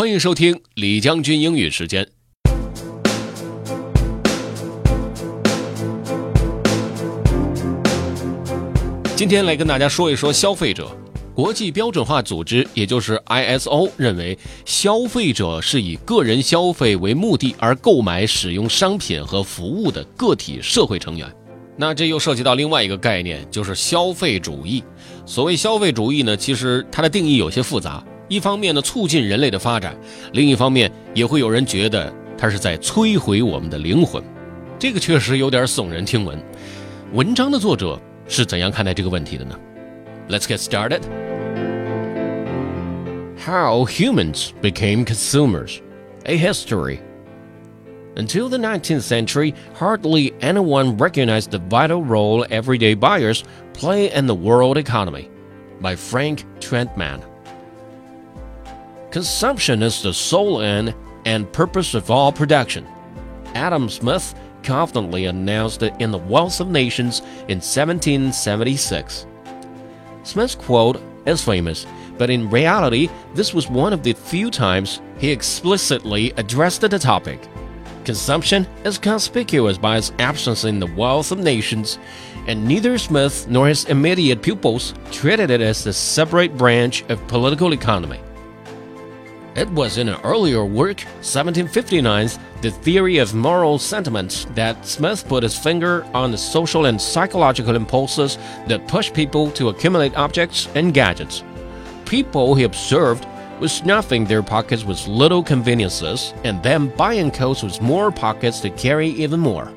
欢迎收听李将军英语时间。今天来跟大家说一说消费者。国际标准化组织，也就是 ISO 认为，消费者是以个人消费为目的而购买使用商品和服务的个体社会成员。那这又涉及到另外一个概念，就是消费主义。所谓消费主义呢，其实它的定义有些复杂。一方面呢促进人类的发展，另一方面也会有人觉得它是在摧毁我们的灵魂。这个确实有点耸人听闻。文章的作者是怎样看待这个问题的呢？Let's get started. How humans became consumers, a history. Until the 19th century, hardly anyone recognized the vital role everyday buyers play in the world economy. By Frank Trentmann. Consumption is the sole end and purpose of all production. Adam Smith confidently announced it in The Wealth of Nations in 1776. Smith's quote is famous, but in reality, this was one of the few times he explicitly addressed the topic. Consumption is conspicuous by its absence in the wealth of nations, and neither Smith nor his immediate pupils treated it as a separate branch of political economy. It was in an earlier work, 1759's The Theory of Moral Sentiments, that Smith put his finger on the social and psychological impulses that push people to accumulate objects and gadgets. People, he observed, were stuffing their pockets with little conveniences and then buying coats with more pockets to carry even more.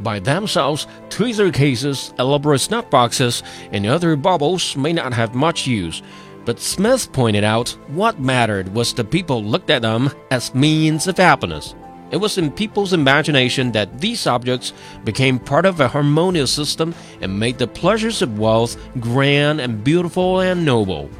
By themselves, tweezer cases, elaborate snuff boxes, and other baubles may not have much use, but Smith pointed out what mattered was the people looked at them as means of happiness. It was in people's imagination that these objects became part of a harmonious system and made the pleasures of wealth grand and beautiful and noble.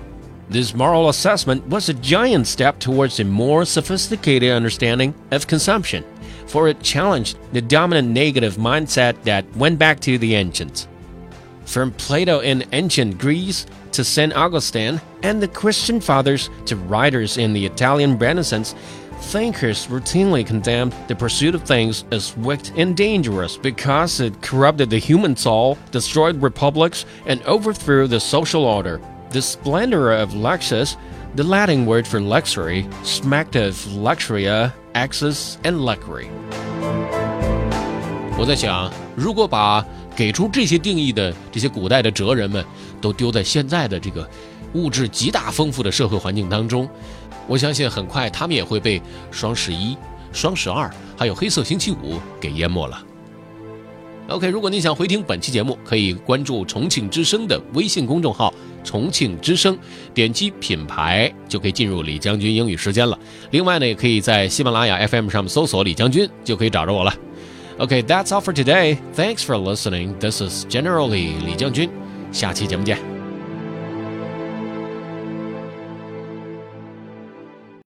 This moral assessment was a giant step towards a more sophisticated understanding of consumption, for it challenged the dominant negative mindset that went back to the ancients. From Plato in ancient Greece to St. Augustine and the Christian fathers to writers in the Italian Renaissance, thinkers routinely condemned the pursuit of things as wicked and dangerous because it corrupted the human soul, destroyed republics, and overthrew the social order. The splendor of luxus, the Latin word for luxury, smacked of luxuria, excess, and luxury. 我在想，如果把给出这些定义的这些古代的哲人们，都丢在现在的这个物质极大丰富的社会环境当中，我相信很快他们也会被双十一、双十二还有黑色星期五给淹没了。OK，如果你想回听本期节目，可以关注重庆之声的微信公众号“重庆之声”，点击品牌就可以进入李将军英语时间了。另外呢，也可以在喜马拉雅 FM 上面搜索“李将军”，就可以找着我了。Okay, that's all for today. Thanks for listening. This is Generally 李将军，下期节目见。